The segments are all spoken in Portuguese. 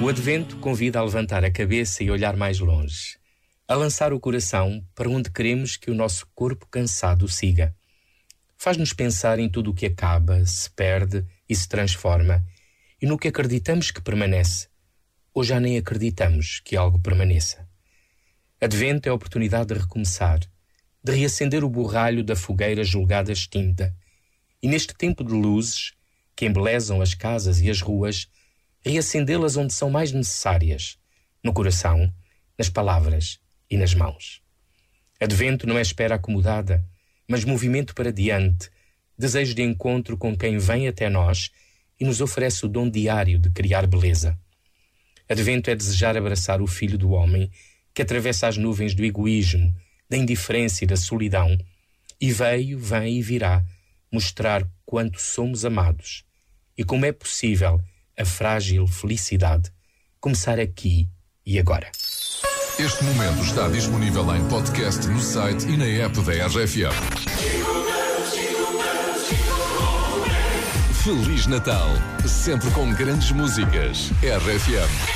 O advento convida a levantar a cabeça e olhar mais longe, a lançar o coração para onde queremos que o nosso corpo cansado siga. Faz-nos pensar em tudo o que acaba, se perde e se transforma, e no que acreditamos que permanece, ou já nem acreditamos que algo permaneça. Advento é a oportunidade de recomeçar, de reacender o borralho da fogueira julgada extinta, e neste tempo de luzes, que embelezam as casas e as ruas, reacendê-las onde são mais necessárias, no coração, nas palavras e nas mãos. Advento não é espera acomodada, mas movimento para diante, desejo de encontro com quem vem até nós e nos oferece o dom diário de criar beleza. Advento é desejar abraçar o Filho do Homem que atravessa as nuvens do egoísmo, da indiferença e da solidão, e veio, vem e virá mostrar quanto somos amados e como é possível a frágil felicidade começar aqui e agora. Este momento está disponível em podcast no site e na app da RFM. Feliz Natal, sempre com grandes músicas. RFM.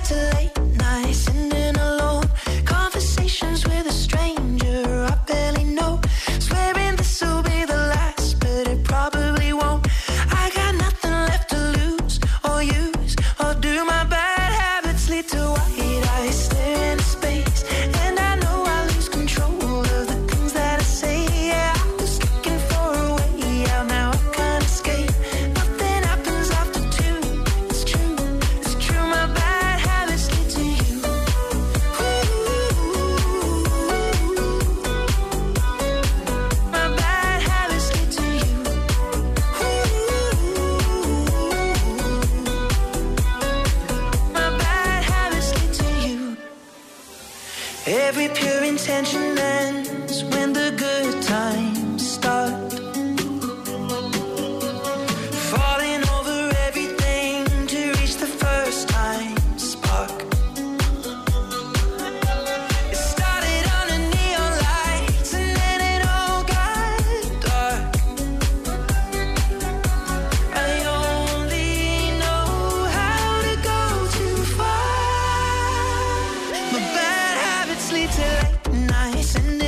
too late. Pure intention ends when the good times start. Falling over everything to reach the first time spark. It started under neon lights and then it all got dark. I only know how to go too far till late night, sending